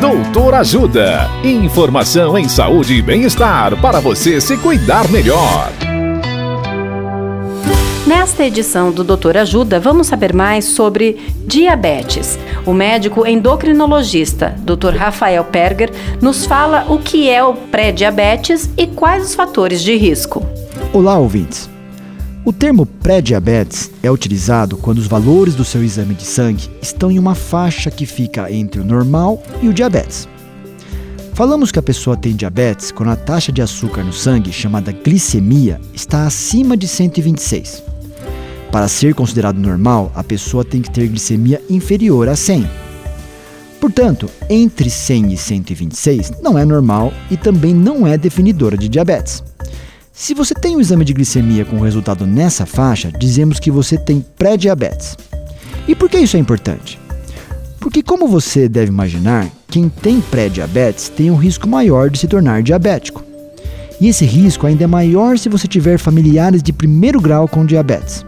Doutor Ajuda. Informação em saúde e bem-estar para você se cuidar melhor. Nesta edição do Doutor Ajuda, vamos saber mais sobre diabetes. O médico endocrinologista Dr. Rafael Perger nos fala o que é o pré-diabetes e quais os fatores de risco. Olá, ouvintes. O termo pré-diabetes é utilizado quando os valores do seu exame de sangue estão em uma faixa que fica entre o normal e o diabetes. Falamos que a pessoa tem diabetes quando a taxa de açúcar no sangue, chamada glicemia, está acima de 126. Para ser considerado normal, a pessoa tem que ter glicemia inferior a 100. Portanto, entre 100 e 126 não é normal e também não é definidora de diabetes. Se você tem um exame de glicemia com resultado nessa faixa, dizemos que você tem pré-diabetes. E por que isso é importante? Porque, como você deve imaginar, quem tem pré-diabetes tem um risco maior de se tornar diabético. E esse risco ainda é maior se você tiver familiares de primeiro grau com diabetes.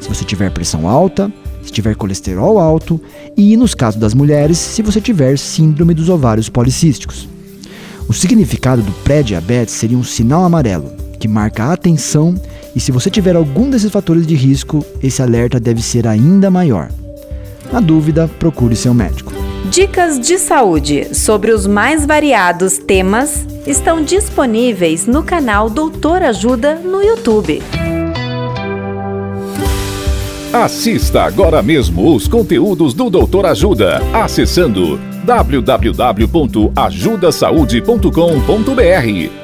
Se você tiver pressão alta, se tiver colesterol alto e, nos casos das mulheres, se você tiver síndrome dos ovários policísticos. O significado do pré-diabetes seria um sinal amarelo, que marca a atenção e se você tiver algum desses fatores de risco, esse alerta deve ser ainda maior. Na dúvida, procure seu médico. Dicas de saúde sobre os mais variados temas estão disponíveis no canal Doutor Ajuda no YouTube. Assista agora mesmo os conteúdos do Doutor Ajuda acessando www.ajudasaude.com.br